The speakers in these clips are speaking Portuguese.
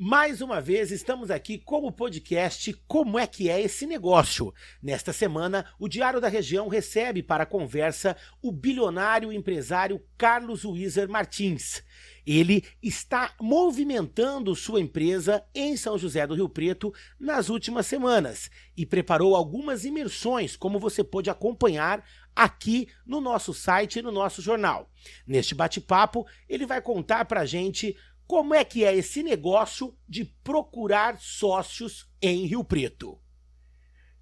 Mais uma vez, estamos aqui com o podcast Como é que é esse negócio? Nesta semana, o Diário da Região recebe para conversa o bilionário empresário Carlos Weiser Martins. Ele está movimentando sua empresa em São José do Rio Preto nas últimas semanas e preparou algumas imersões, como você pode acompanhar aqui no nosso site e no nosso jornal. Neste bate-papo, ele vai contar para gente como é que é esse negócio de procurar sócios em Rio Preto?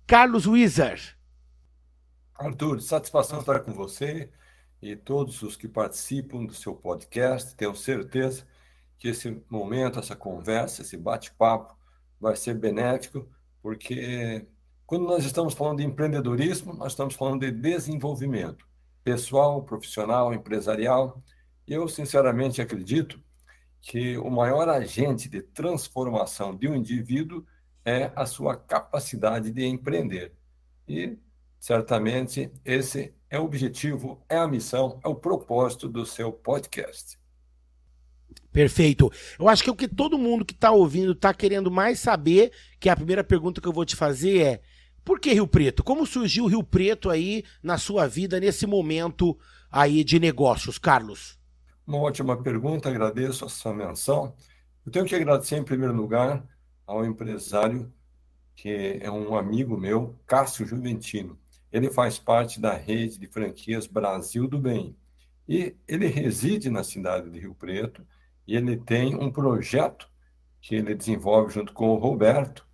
Carlos Wizard. Arthur, satisfação estar com você e todos os que participam do seu podcast. Tenho certeza que esse momento, essa conversa, esse bate-papo vai ser benéfico, porque quando nós estamos falando de empreendedorismo, nós estamos falando de desenvolvimento pessoal, profissional, empresarial. Eu, sinceramente, acredito que o maior agente de transformação de um indivíduo é a sua capacidade de empreender. E, certamente, esse é o objetivo, é a missão, é o propósito do seu podcast. Perfeito. Eu acho que o que todo mundo que está ouvindo está querendo mais saber, que a primeira pergunta que eu vou te fazer é: por que Rio Preto? Como surgiu o Rio Preto aí na sua vida nesse momento aí de negócios, Carlos? Uma ótima pergunta, agradeço a sua menção. Eu tenho que agradecer, em primeiro lugar, ao empresário, que é um amigo meu, Cássio Juventino. Ele faz parte da rede de franquias Brasil do Bem. E ele reside na cidade de Rio Preto e ele tem um projeto que ele desenvolve junto com o Roberto,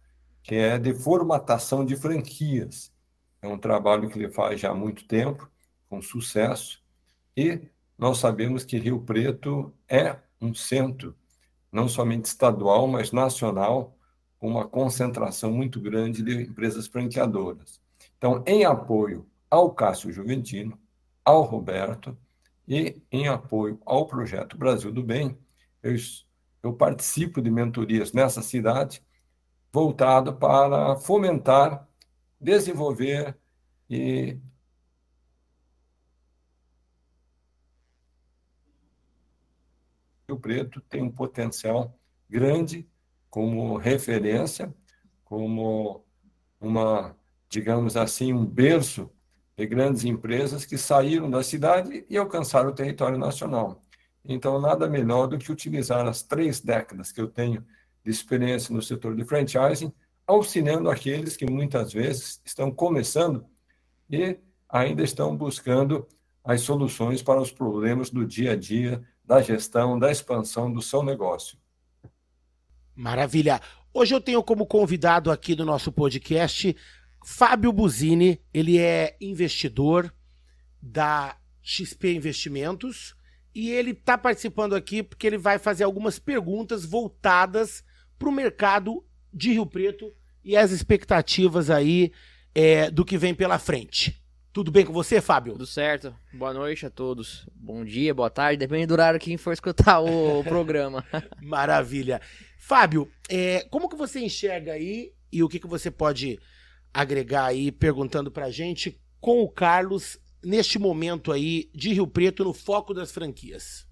que é de formatação de franquias. É um trabalho que ele faz já há muito tempo, com sucesso, e nós sabemos que Rio Preto é um centro, não somente estadual, mas nacional, com uma concentração muito grande de empresas franqueadoras. Então, em apoio ao Cássio Juventino, ao Roberto e em apoio ao projeto Brasil do Bem, eu, eu participo de mentorias nessa cidade, voltado para fomentar, desenvolver e Rio Preto tem um potencial grande como referência, como uma, digamos assim, um berço de grandes empresas que saíram da cidade e alcançaram o território nacional. Então, nada melhor do que utilizar as três décadas que eu tenho de experiência no setor de franchising, auxiliando aqueles que muitas vezes estão começando e ainda estão buscando as soluções para os problemas do dia a dia da gestão, da expansão do seu negócio. Maravilha. Hoje eu tenho como convidado aqui do nosso podcast Fábio Buzini. Ele é investidor da XP Investimentos e ele está participando aqui porque ele vai fazer algumas perguntas voltadas para o mercado de Rio Preto e as expectativas aí é, do que vem pela frente. Tudo bem com você, Fábio? Tudo certo. Boa noite a todos. Bom dia, boa tarde, depende do horário que quem for escutar o, programa. Maravilha. Fábio, é, como que você enxerga aí e o que, que você pode agregar aí perguntando pra gente com o Carlos neste momento aí de Rio Preto no foco das franquias?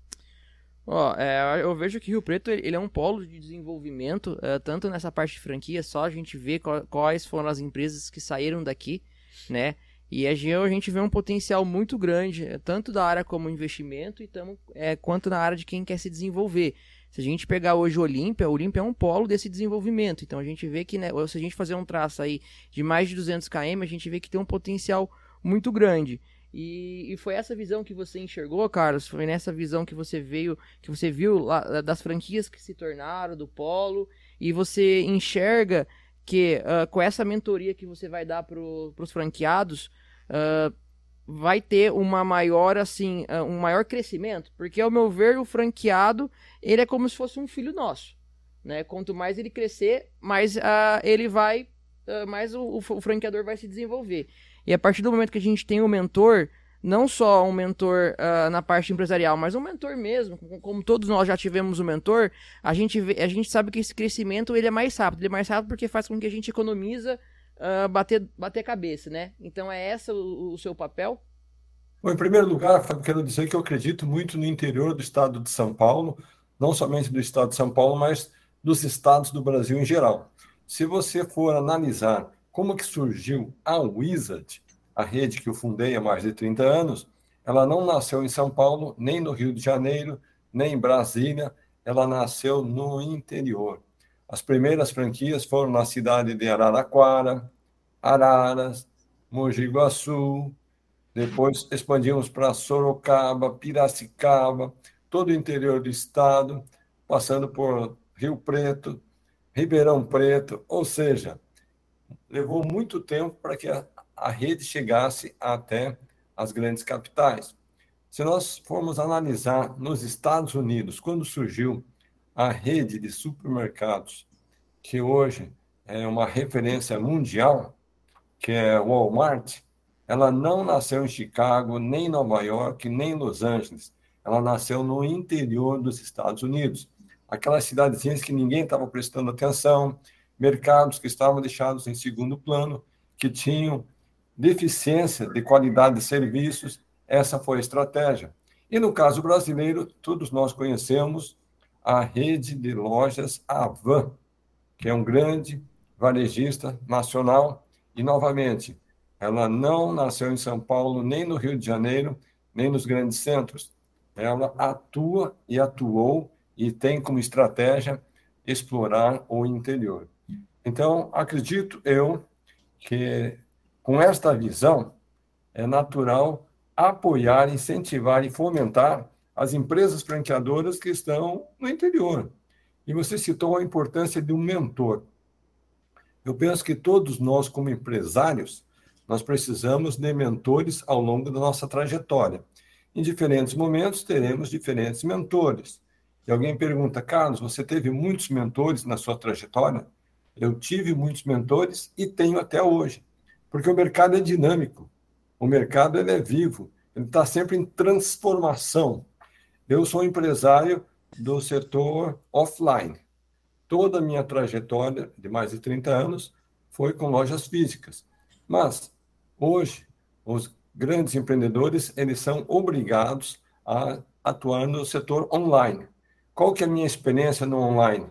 Ó, é, eu vejo que Rio Preto ele é um polo de desenvolvimento, é, tanto nessa parte de franquia, só a gente vê quais foram as empresas que saíram daqui, né? E a gente vê um potencial muito grande, eh, tanto da área como investimento e tamo, é, quanto na área de quem quer se desenvolver. Se a gente pegar hoje o Olímpia, o Olímpia é um polo desse desenvolvimento. Então a gente vê que, né, se a gente fazer um traço aí de mais de 200 km, a gente vê que tem um potencial muito grande. E, e, foi essa visão que você enxergou, Carlos? Foi nessa visão que você veio, que você viu lá, das franquias que se tornaram, do polo, e você enxerga que uh, com essa mentoria que você vai dar para os franqueados, uh, vai ter uma maior, assim, uh, um maior crescimento, porque ao meu ver o franqueado ele é como se fosse um filho nosso, né? Quanto mais ele crescer, mais ele vai, mais o, o, franqueador vai se desenvolver. E a partir do momento que a gente tem o um mentor, não só um mentor uh, na parte empresarial, mas um mentor mesmo, como todos nós já tivemos um mentor, a gente, vê, a gente sabe que esse crescimento ele é mais rápido. Ele é mais rápido porque faz com que a gente economiza uh, bater, bater cabeça, né? Então é esse o, o seu papel? Bom, em primeiro lugar, quero dizer que eu acredito muito no interior do estado de São Paulo, não somente do estado de São Paulo, mas dos estados do Brasil em geral. Se você for analisar como que surgiu a Wizard, a rede que eu fundei há mais de 30 anos, ela não nasceu em São Paulo, nem no Rio de Janeiro, nem em Brasília, ela nasceu no interior. As primeiras franquias foram na cidade de Araraquara, Araras, Mogi Guaçu, depois expandimos para Sorocaba, Piracicaba, todo o interior do estado, passando por Rio Preto, Ribeirão Preto, ou seja, levou muito tempo para que a, a rede chegasse até as grandes capitais. Se nós formos analisar nos Estados Unidos, quando surgiu a rede de supermercados, que hoje é uma referência mundial, que é Walmart, ela não nasceu em Chicago, nem em Nova York, nem em Los Angeles. Ela nasceu no interior dos Estados Unidos. Aquelas cidadezinhas que ninguém estava prestando atenção, mercados que estavam deixados em segundo plano, que tinham deficiência de qualidade de serviços, essa foi a estratégia. E no caso brasileiro, todos nós conhecemos a rede de lojas Avan, que é um grande varejista nacional, e novamente, ela não nasceu em São Paulo, nem no Rio de Janeiro, nem nos grandes centros. Ela atua e atuou e tem como estratégia explorar o interior. Então, acredito eu que com esta visão, é natural apoiar, incentivar e fomentar as empresas franqueadoras que estão no interior. E você citou a importância de um mentor. Eu penso que todos nós, como empresários, nós precisamos de mentores ao longo da nossa trajetória. Em diferentes momentos, teremos diferentes mentores. E alguém pergunta, Carlos, você teve muitos mentores na sua trajetória? Eu tive muitos mentores e tenho até hoje. Porque o mercado é dinâmico, o mercado ele é vivo, ele está sempre em transformação. Eu sou empresário do setor offline. Toda a minha trajetória de mais de 30 anos foi com lojas físicas. Mas hoje os grandes empreendedores eles são obrigados a atuar no setor online. Qual que é a minha experiência no online?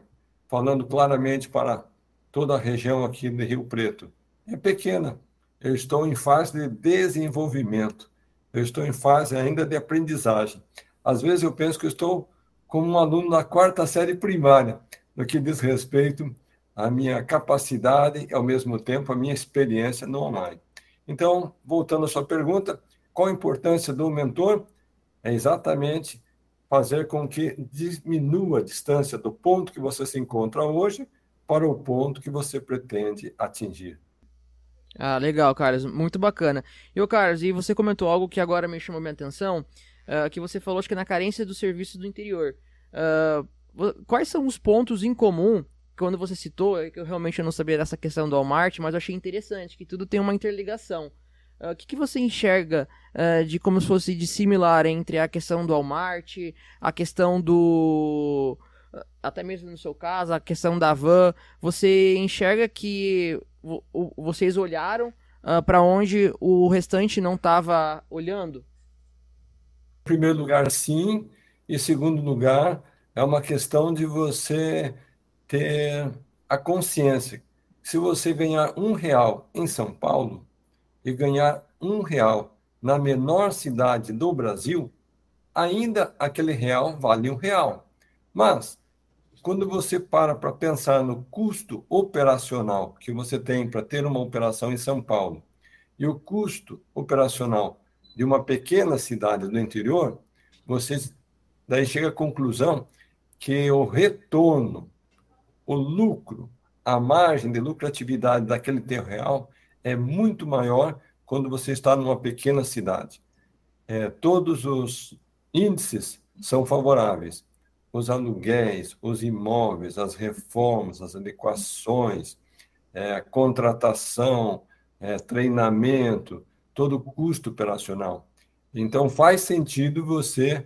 Falando claramente para toda a região aqui de Rio Preto. É pequena, eu estou em fase de desenvolvimento, eu estou em fase ainda de aprendizagem. Às vezes eu penso que estou como um aluno da quarta série primária, no que diz respeito à minha capacidade e, ao mesmo tempo, à minha experiência no online. Então, voltando à sua pergunta, qual a importância do mentor? É exatamente fazer com que diminua a distância do ponto que você se encontra hoje para o ponto que você pretende atingir. Ah, legal, Carlos, muito bacana. E, ô, Carlos, e você comentou algo que agora me chamou minha atenção, uh, que você falou, acho que na carência dos serviços do interior. Uh, quais são os pontos em comum, quando você citou, é que eu realmente não sabia dessa questão do Walmart, mas eu achei interessante, que tudo tem uma interligação. Ah, o uh, que, que você enxerga uh, de como se fosse de similar entre a questão do Walmart, a questão do. Até mesmo no seu caso, a questão da van. Você enxerga que vocês olharam uh, para onde o restante não estava olhando? Primeiro lugar, sim. E segundo lugar, é uma questão de você ter a consciência. Se você ganhar um real em São Paulo e ganhar um real na menor cidade do Brasil, ainda aquele real vale um real. Mas quando você para para pensar no custo operacional que você tem para ter uma operação em São Paulo e o custo operacional de uma pequena cidade do interior, você daí chega à conclusão que o retorno, o lucro, a margem de lucratividade daquele terreno real é muito maior quando você está numa pequena cidade. É, todos os índices são favoráveis os aluguéis, os imóveis, as reformas, as adequações, é, contratação, é, treinamento, todo o custo operacional. Então, faz sentido você,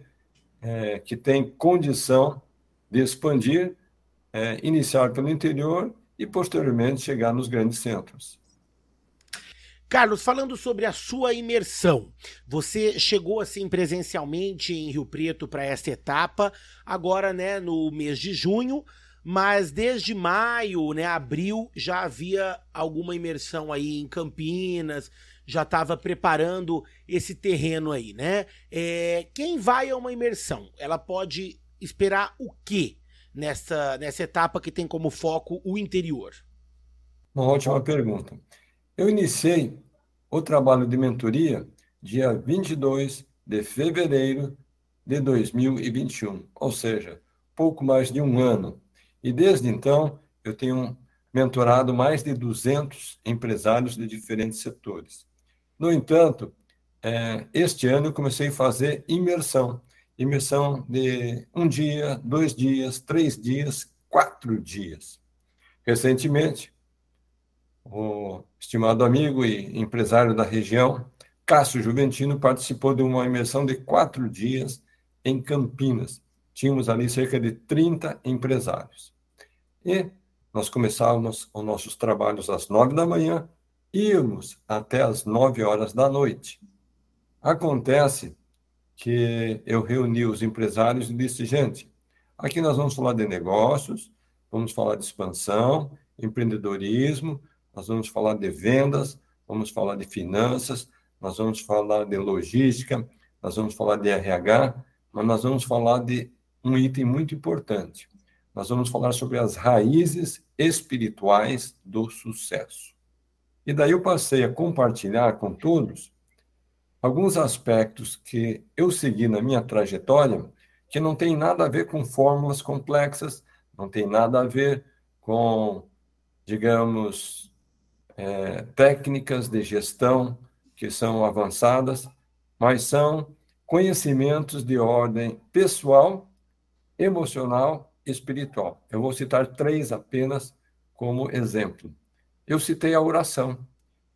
é, que tem condição de expandir, é, iniciar pelo interior e, posteriormente, chegar nos grandes centros. Carlos, falando sobre a sua imersão, você chegou assim presencialmente em Rio Preto para esta etapa, agora, né, no mês de junho. mas desde maio, né, abril, já havia alguma imersão aí em Campinas, já estava preparando esse terreno aí, né? É, quem vai a uma imersão, ela pode esperar o quê nessa, nessa etapa que tem como foco o interior? Uma ótima pergunta. Eu iniciei o trabalho de mentoria dia 22 de fevereiro de 2021, ou seja, pouco mais de um ano. E desde então, eu tenho mentorado mais de 200 empresários de diferentes setores. No entanto, é, este ano eu comecei a fazer imersão. Imersão de um dia, dois dias, três dias, quatro dias. Recentemente, o estimado amigo e empresário da região, Cássio Juventino, participou de uma imersão de quatro dias em Campinas. Tínhamos ali cerca de 30 empresários. E nós começávamos os nossos trabalhos às nove da manhã, íamos até às nove horas da noite. Acontece que eu reuni os empresários e disse, gente, aqui nós vamos falar de negócios, vamos falar de expansão, empreendedorismo, nós vamos falar de vendas, vamos falar de finanças, nós vamos falar de logística, nós vamos falar de RH, mas nós vamos falar de um item muito importante. Nós vamos falar sobre as raízes espirituais do sucesso. E daí eu passei a compartilhar com todos alguns aspectos que eu segui na minha trajetória que não tem nada a ver com fórmulas complexas, não tem nada a ver com, digamos, é, técnicas de gestão que são avançadas, mas são conhecimentos de ordem pessoal, emocional e espiritual. Eu vou citar três apenas como exemplo. Eu citei a oração.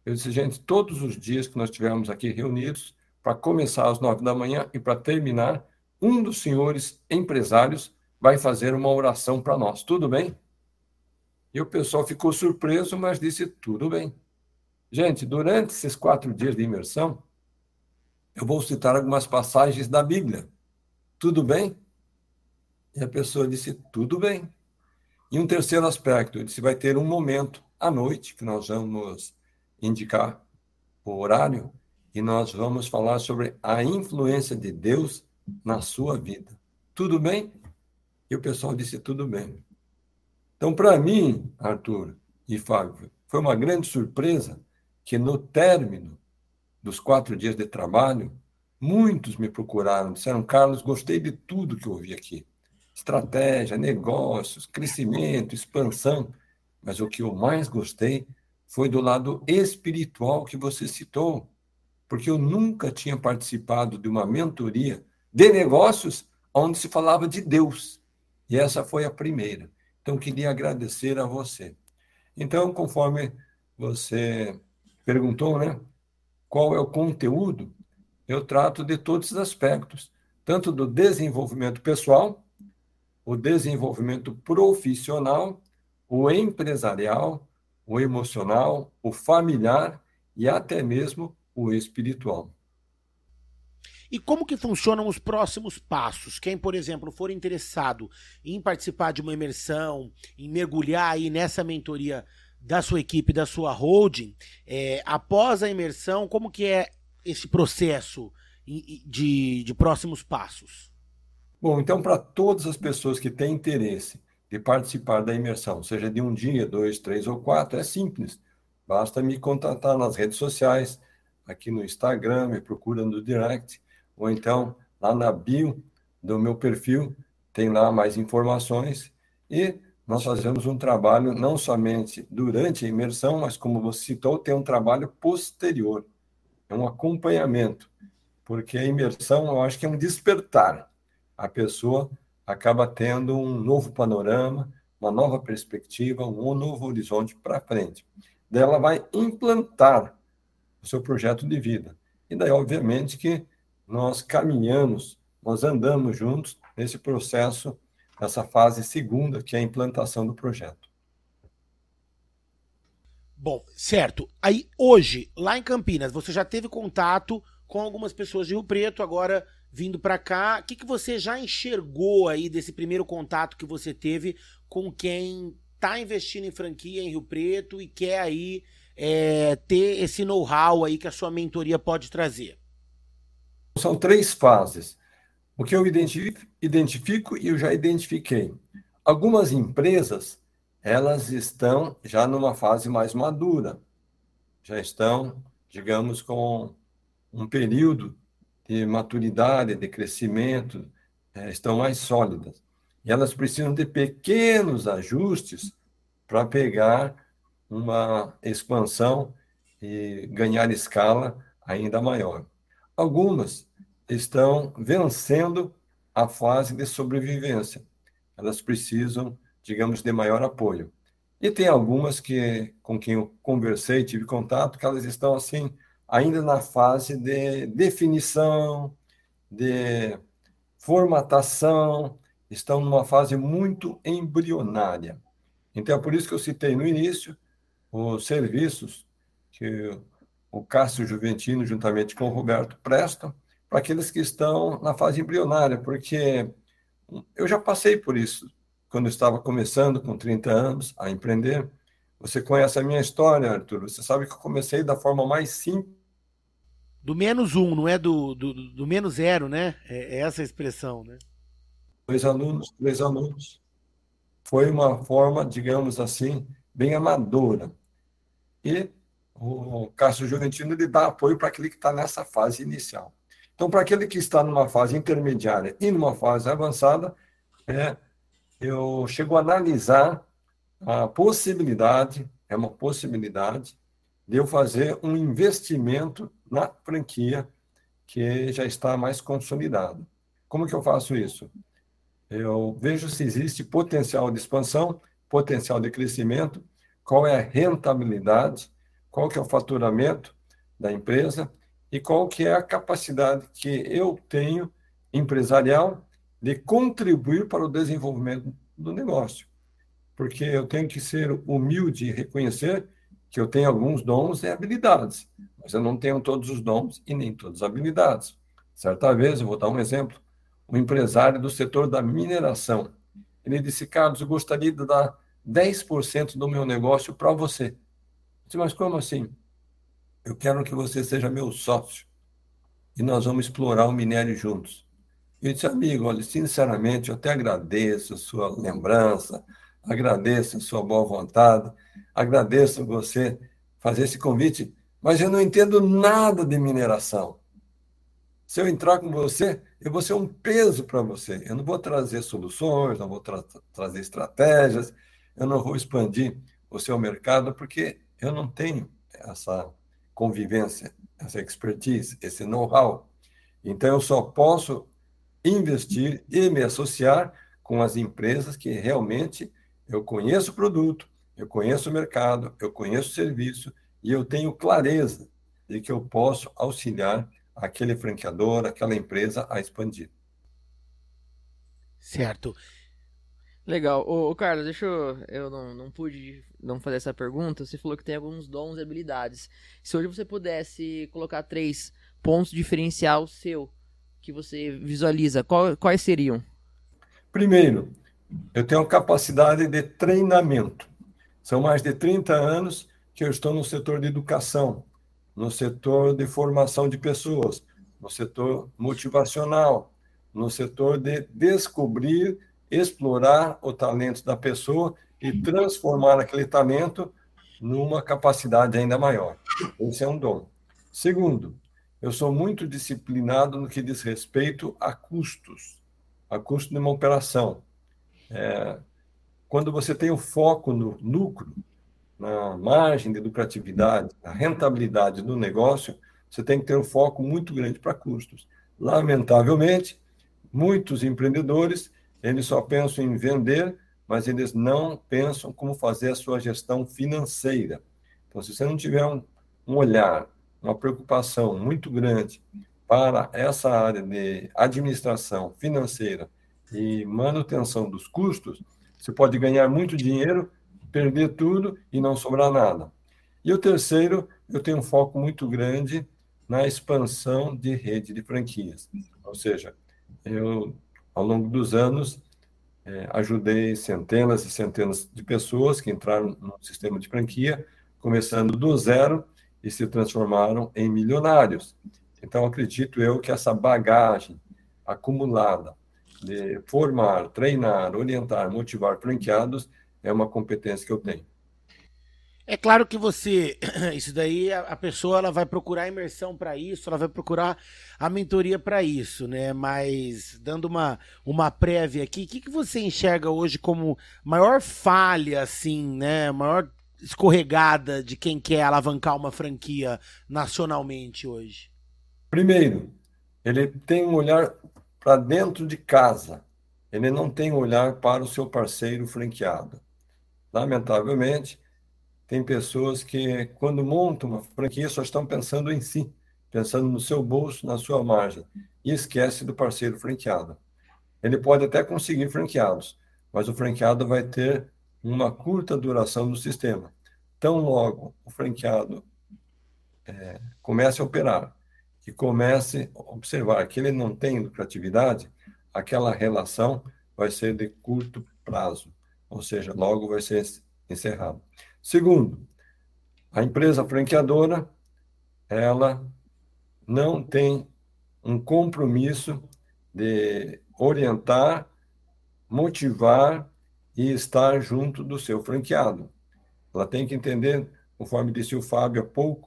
Eu disse, gente, todos os dias que nós estivermos aqui reunidos, para começar às nove da manhã e para terminar, um dos senhores empresários vai fazer uma oração para nós. Tudo bem? E o pessoal ficou surpreso, mas disse: tudo bem. Gente, durante esses quatro dias de imersão, eu vou citar algumas passagens da Bíblia. Tudo bem? E a pessoa disse: tudo bem. E um terceiro aspecto, ele disse: vai ter um momento à noite que nós vamos indicar o horário e nós vamos falar sobre a influência de Deus na sua vida. Tudo bem? E o pessoal disse: tudo bem. Então, para mim, Arthur e Fábio, foi uma grande surpresa que no término dos quatro dias de trabalho, muitos me procuraram, disseram, Carlos, gostei de tudo que eu ouvi aqui. Estratégia, negócios, crescimento, expansão. Mas o que eu mais gostei foi do lado espiritual que você citou. Porque eu nunca tinha participado de uma mentoria de negócios onde se falava de Deus. E essa foi a primeira. Então, queria agradecer a você. Então, conforme você perguntou, né? qual é o conteúdo, eu trato de todos os aspectos, tanto do desenvolvimento pessoal, o desenvolvimento profissional, o empresarial, o emocional, o familiar e até mesmo o espiritual. E como que funcionam os próximos passos? Quem, por exemplo, for interessado em participar de uma imersão, em mergulhar aí nessa mentoria da sua equipe, da sua holding, é, após a imersão, como que é esse processo de, de próximos passos? Bom, então, para todas as pessoas que têm interesse de participar da imersão, seja de um dia, dois, três ou quatro, é simples. Basta me contatar nas redes sociais, aqui no Instagram, me procura no direct, ou então lá na bio do meu perfil, tem lá mais informações e nós fazemos um trabalho não somente durante a imersão, mas como você citou, tem um trabalho posterior, é um acompanhamento, porque a imersão eu acho que é um despertar. A pessoa acaba tendo um novo panorama, uma nova perspectiva, um novo horizonte para frente. Daí ela vai implantar o seu projeto de vida. E daí, obviamente, que nós caminhamos, nós andamos juntos nesse processo essa fase segunda, que é a implantação do projeto. Bom, certo. Aí hoje, lá em Campinas, você já teve contato com algumas pessoas de Rio Preto, agora vindo para cá. O que, que você já enxergou aí desse primeiro contato que você teve com quem está investindo em franquia em Rio Preto e quer aí é, ter esse know-how aí que a sua mentoria pode trazer? São três fases. O que eu identifico e eu já identifiquei. Algumas empresas, elas estão já numa fase mais madura. Já estão, digamos, com um período de maturidade, de crescimento, é, estão mais sólidas. E elas precisam de pequenos ajustes para pegar uma expansão e ganhar escala ainda maior. Algumas estão vencendo a fase de sobrevivência. Elas precisam, digamos, de maior apoio. E tem algumas que com quem eu conversei, tive contato, que elas estão assim ainda na fase de definição, de formatação, estão numa fase muito embrionária. Então é por isso que eu citei no início os serviços que o Cássio Juventino, juntamente com o Roberto, prestam para aqueles que estão na fase embrionária, porque eu já passei por isso quando estava começando, com 30 anos, a empreender. Você conhece a minha história, Arthur. Você sabe que eu comecei da forma mais simples. Do menos um, não é do, do, do menos zero, né? É, é essa a expressão, né? Dois alunos, três alunos. Foi uma forma, digamos assim, bem amadora. E o Cássio Juventino ele dá apoio para aquele que está nessa fase inicial. Então, para aquele que está numa fase intermediária e numa fase avançada, é, eu chego a analisar a possibilidade, é uma possibilidade, de eu fazer um investimento na franquia que já está mais consolidada. Como que eu faço isso? Eu vejo se existe potencial de expansão, potencial de crescimento, qual é a rentabilidade, qual que é o faturamento da empresa e qual que é a capacidade que eu tenho empresarial de contribuir para o desenvolvimento do negócio. Porque eu tenho que ser humilde e reconhecer que eu tenho alguns dons e habilidades, mas eu não tenho todos os dons e nem todas as habilidades. Certa vez, eu vou dar um exemplo, um empresário do setor da mineração, ele disse, Carlos, eu gostaria de dar 10% do meu negócio para você. Eu disse, mas como assim? Eu quero que você seja meu sócio e nós vamos explorar o minério juntos. Eu disse, amigo, olha, sinceramente, eu até agradeço a sua lembrança, agradeço a sua boa vontade, agradeço você fazer esse convite, mas eu não entendo nada de mineração. Se eu entrar com você, eu vou ser um peso para você. Eu não vou trazer soluções, não vou tra trazer estratégias, eu não vou expandir o seu mercado, porque eu não tenho essa convivência, essa expertise, esse know-how. Então, eu só posso investir e me associar com as empresas que realmente eu conheço o produto, eu conheço o mercado, eu conheço o serviço e eu tenho clareza de que eu posso auxiliar aquele franqueador, aquela empresa a expandir. Certo. Legal. Ô, ô Carlos, deixa eu. Eu não, não pude não fazer essa pergunta. Você falou que tem alguns dons e habilidades. Se hoje você pudesse colocar três pontos diferencial seu que você visualiza, qual, quais seriam? Primeiro, eu tenho capacidade de treinamento. São mais de 30 anos que eu estou no setor de educação, no setor de formação de pessoas, no setor motivacional, no setor de descobrir, explorar o talento da pessoa e transformar aquele talento numa capacidade ainda maior. Esse é um dom. Segundo, eu sou muito disciplinado no que diz respeito a custos, a custo de uma operação. É, quando você tem o foco no lucro, na margem de lucratividade, na rentabilidade do negócio, você tem que ter um foco muito grande para custos. Lamentavelmente, muitos empreendedores eles só pensam em vender, mas eles não pensam como fazer a sua gestão financeira. Então, se você não tiver um, um olhar, uma preocupação muito grande para essa área de administração financeira e manutenção dos custos, você pode ganhar muito dinheiro, perder tudo e não sobrar nada. E o terceiro, eu tenho um foco muito grande na expansão de rede de franquias. Ou seja, eu, ao longo dos anos, é, ajudei centenas e centenas de pessoas que entraram no sistema de franquia, começando do zero e se transformaram em milionários. Então, acredito eu que essa bagagem acumulada de formar, treinar, orientar, motivar franqueados é uma competência que eu tenho. É claro que você, isso daí a, pessoa ela vai procurar imersão para isso, ela vai procurar a mentoria para isso, né? Mas dando uma, uma prévia aqui, o que, que você enxerga hoje como maior falha, assim, né? Maior escorregada de quem quer alavancar uma franquia nacionalmente hoje? Primeiro, ele tem um olhar para dentro de casa. Ele não tem olhar para o seu parceiro franqueado. Lamentavelmente, tem pessoas que, quando montam uma franquia, só estão pensando em si, pensando no seu bolso, na sua margem, e esquece do parceiro franqueado. Ele pode até conseguir franqueados, mas o franqueado vai ter uma curta duração no sistema. Tão logo o franqueado é, a operar e comece a observar que ele não tem lucratividade, aquela relação vai ser de curto prazo, ou seja, logo vai ser encerrado. Segundo, a empresa franqueadora, ela não tem um compromisso de orientar, motivar e estar junto do seu franqueado. Ela tem que entender, conforme disse o Fábio há pouco,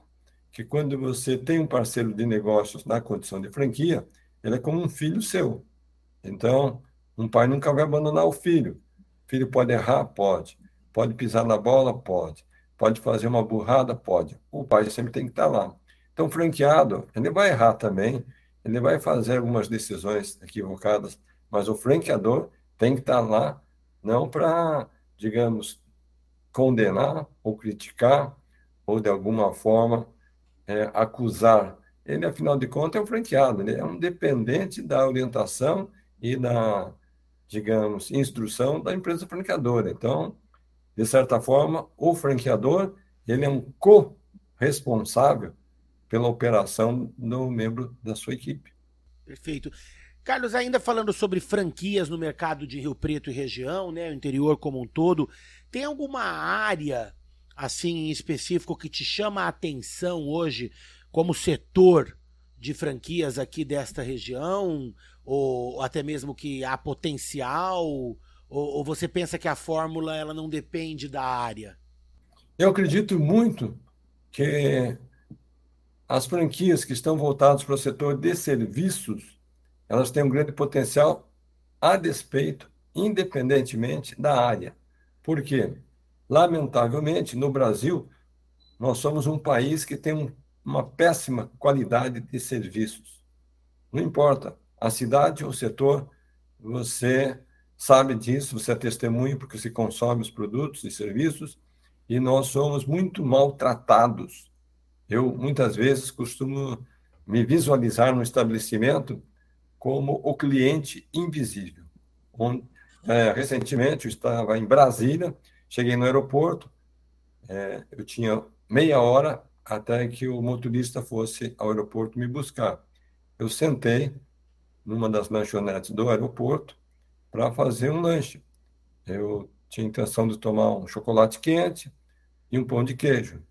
que quando você tem um parceiro de negócios na condição de franquia, ele é como um filho seu. Então, um pai nunca vai abandonar o filho. O filho pode errar? Pode. Pode pisar na bola? Pode. Pode fazer uma burrada? Pode. O pai sempre tem que estar lá. Então, franqueado, ele vai errar também, ele vai fazer algumas decisões equivocadas, mas o franqueador tem que estar lá, não para, digamos, condenar ou criticar, ou de alguma forma é, acusar. Ele, afinal de contas, é um franqueado, ele é um dependente da orientação e da, digamos, instrução da empresa franqueadora. Então, de certa forma, o franqueador ele é um co-responsável pela operação do membro da sua equipe. Perfeito. Carlos, ainda falando sobre franquias no mercado de Rio Preto e região, né, o interior como um todo, tem alguma área assim em específico que te chama a atenção hoje como setor de franquias aqui desta região ou até mesmo que há potencial ou, ou, você pensa que a fórmula ela não depende da área? Eu acredito muito que as franquias que estão voltadas para o setor de serviços, elas têm um grande potencial a despeito, independentemente da área. Por quê? Lamentavelmente, no Brasil, nós somos um país que tem um, uma péssima qualidade de serviços. Não importa a cidade ou o setor, você sabe disso, você é testemunha porque se consome os produtos e serviços, e nós somos muito maltratados. Eu, muitas vezes, costumo me visualizar no estabelecimento como o cliente invisível. Onde, é, recentemente, eu estava em Brasília, cheguei no aeroporto, é, eu tinha meia hora até que o motorista fosse ao aeroporto me buscar. Eu sentei numa das lanchonetes do aeroporto, para fazer um lanche. Eu tinha intenção de tomar um chocolate quente e um pão de queijo.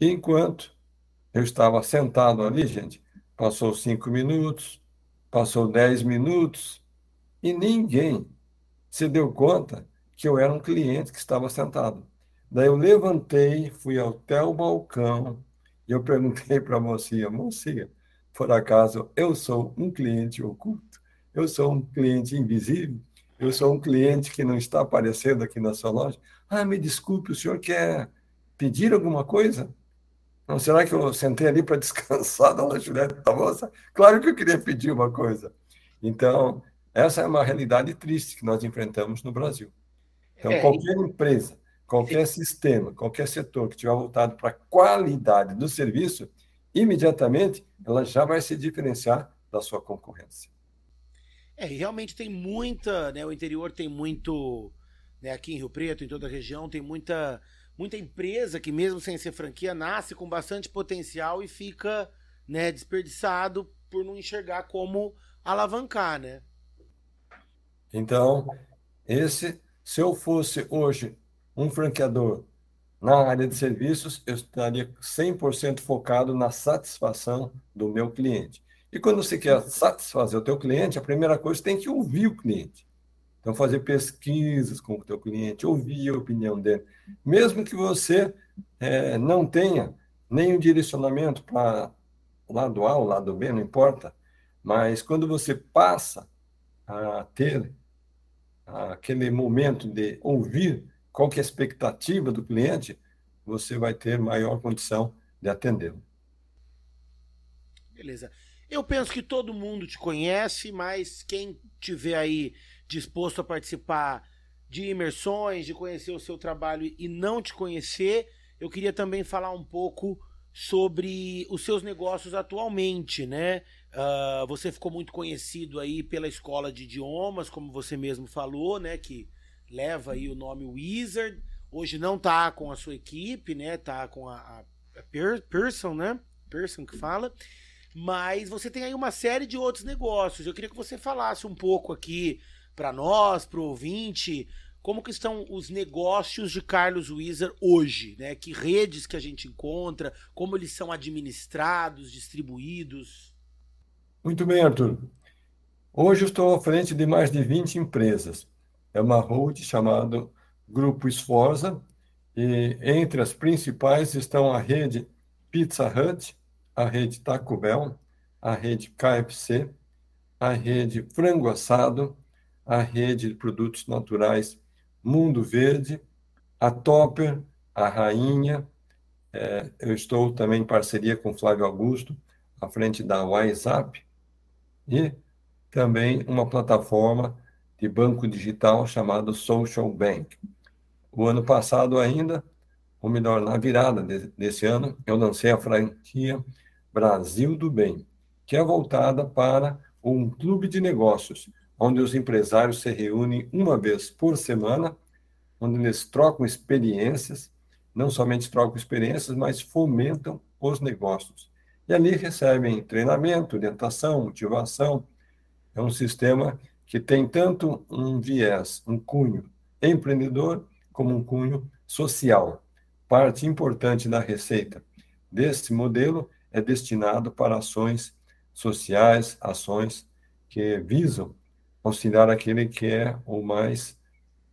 E enquanto eu estava sentado ali, gente, passou cinco minutos, passou dez minutos e ninguém se deu conta que eu era um cliente que estava sentado. Daí eu levantei, fui até o balcão e eu perguntei para a mocinha, mocinha, por acaso eu sou um cliente oculto? eu sou um cliente invisível, eu sou um cliente que não está aparecendo aqui na sua loja. Ah, me desculpe, o senhor quer pedir alguma coisa? Não, será que eu sentei ali para descansar da lanchonete da moça? Claro que eu queria pedir uma coisa. Então, essa é uma realidade triste que nós enfrentamos no Brasil. Então, é, qualquer empresa, qualquer sistema, qualquer setor que tiver voltado para a qualidade do serviço, imediatamente ela já vai se diferenciar da sua concorrência. É, realmente tem muita, né? O interior tem muito, né? Aqui em Rio Preto, em toda a região, tem muita, muita empresa que mesmo sem ser franquia nasce com bastante potencial e fica, né? Desperdiçado por não enxergar como alavancar, né? Então, esse, se eu fosse hoje um franqueador na área de serviços, eu estaria 100% focado na satisfação do meu cliente. E quando você quer satisfazer o teu cliente, a primeira coisa tem que ouvir o cliente. Então, fazer pesquisas com o teu cliente, ouvir a opinião dele. Mesmo que você é, não tenha nenhum direcionamento para o lado A ou lado B, não importa, mas quando você passa a ter aquele momento de ouvir qual que é a expectativa do cliente, você vai ter maior condição de atendê-lo. Beleza. Eu penso que todo mundo te conhece, mas quem tiver aí disposto a participar de imersões, de conhecer o seu trabalho e não te conhecer, eu queria também falar um pouco sobre os seus negócios atualmente, né? Uh, você ficou muito conhecido aí pela escola de idiomas, como você mesmo falou, né? Que leva aí o nome Wizard. Hoje não tá com a sua equipe, né? Tá com a, a, Pearson, né? Pearson que fala. Mas você tem aí uma série de outros negócios. Eu queria que você falasse um pouco aqui para nós, para o ouvinte, como que estão os negócios de Carlos Wizard hoje, né? Que redes que a gente encontra, como eles são administrados, distribuídos? Muito bem, Arthur. Hoje estou à frente de mais de 20 empresas. É uma hold chamada Grupo Esforza, e entre as principais estão a rede Pizza Hut, a rede Taco Bell, a rede KFC, a rede Frango Assado, a rede de produtos naturais Mundo Verde, a Topper, a Rainha. É, eu estou também em parceria com Flávio Augusto, à frente da WhatsApp, e também uma plataforma de banco digital chamado Social Bank. O ano passado ainda, ou melhor, na virada desse ano, eu lancei a franquia Brasil do Bem, que é voltada para um clube de negócios, onde os empresários se reúnem uma vez por semana, onde eles trocam experiências, não somente trocam experiências, mas fomentam os negócios. E ali recebem treinamento, orientação, motivação. É um sistema que tem tanto um viés, um cunho empreendedor, como um cunho social. Parte importante da receita desse modelo é destinado para ações sociais, ações que visam auxiliar aquele que é o mais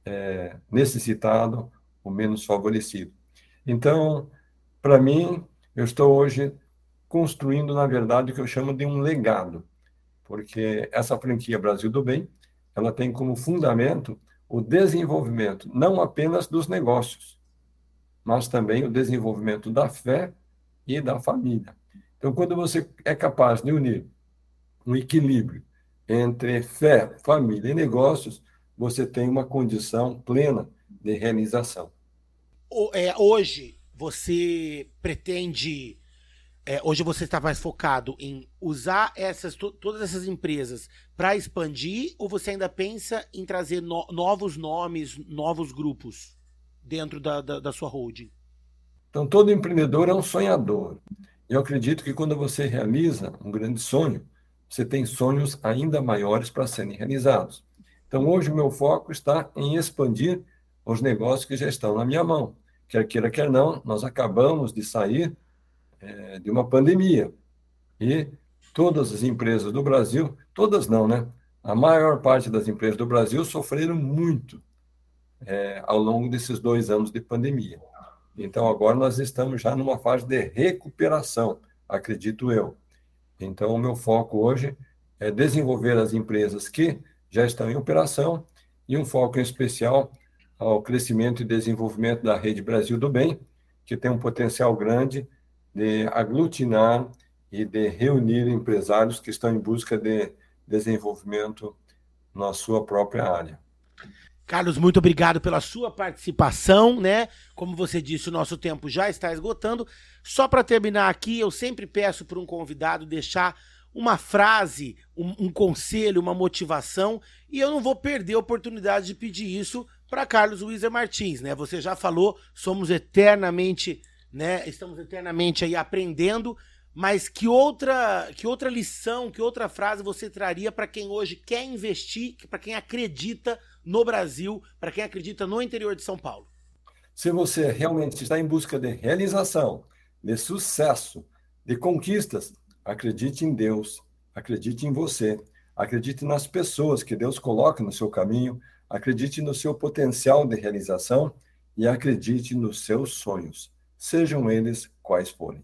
é, necessitado, o menos favorecido. Então, para mim, eu estou hoje construindo, na verdade, o que eu chamo de um legado, porque essa franquia Brasil do Bem, ela tem como fundamento o desenvolvimento não apenas dos negócios, mas também o desenvolvimento da fé e da família. Então, quando você é capaz de unir um equilíbrio entre fé, família e negócios, você tem uma condição plena de realização. É, hoje, você pretende é, hoje você está mais focado em usar essas todas essas empresas para expandir ou você ainda pensa em trazer no, novos nomes, novos grupos dentro da, da, da, sua holding? Então, todo empreendedor é um sonhador. Eu acredito que quando você realiza um grande sonho, você tem sonhos ainda maiores para serem realizados. Então, hoje o meu foco está em expandir os negócios que já estão na minha mão. Quer queira, quer não, nós acabamos de sair é, de uma pandemia. E todas as empresas do Brasil, todas não, né? A maior parte das empresas do Brasil sofreram muito é, ao longo desses dois anos de pandemia. Então, agora nós estamos já numa fase de recuperação, acredito eu. Então, o meu foco hoje é desenvolver as empresas que já estão em operação e um foco em especial ao crescimento e desenvolvimento da rede Brasil do Bem, que tem um potencial grande de aglutinar e de reunir empresários que estão em busca de desenvolvimento na sua própria área. Carlos, muito obrigado pela sua participação, né? Como você disse, o nosso tempo já está esgotando. Só para terminar aqui, eu sempre peço para um convidado deixar uma frase, um, um, conselho, uma motivação, e eu não vou perder a oportunidade de pedir isso para Carlos Wieser Martins, né? Você já falou, somos eternamente né? Estamos eternamente aí aprendendo, mas que outra, que outra lição, que outra frase você traria para quem hoje quer investir, para quem acredita no Brasil, para quem acredita no interior de São Paulo? Se você realmente está em busca de realização, de sucesso, de conquistas, acredite em Deus, acredite em você, acredite nas pessoas que Deus coloca no seu caminho, acredite no seu potencial de realização e acredite nos seus sonhos, sejam eles quais forem.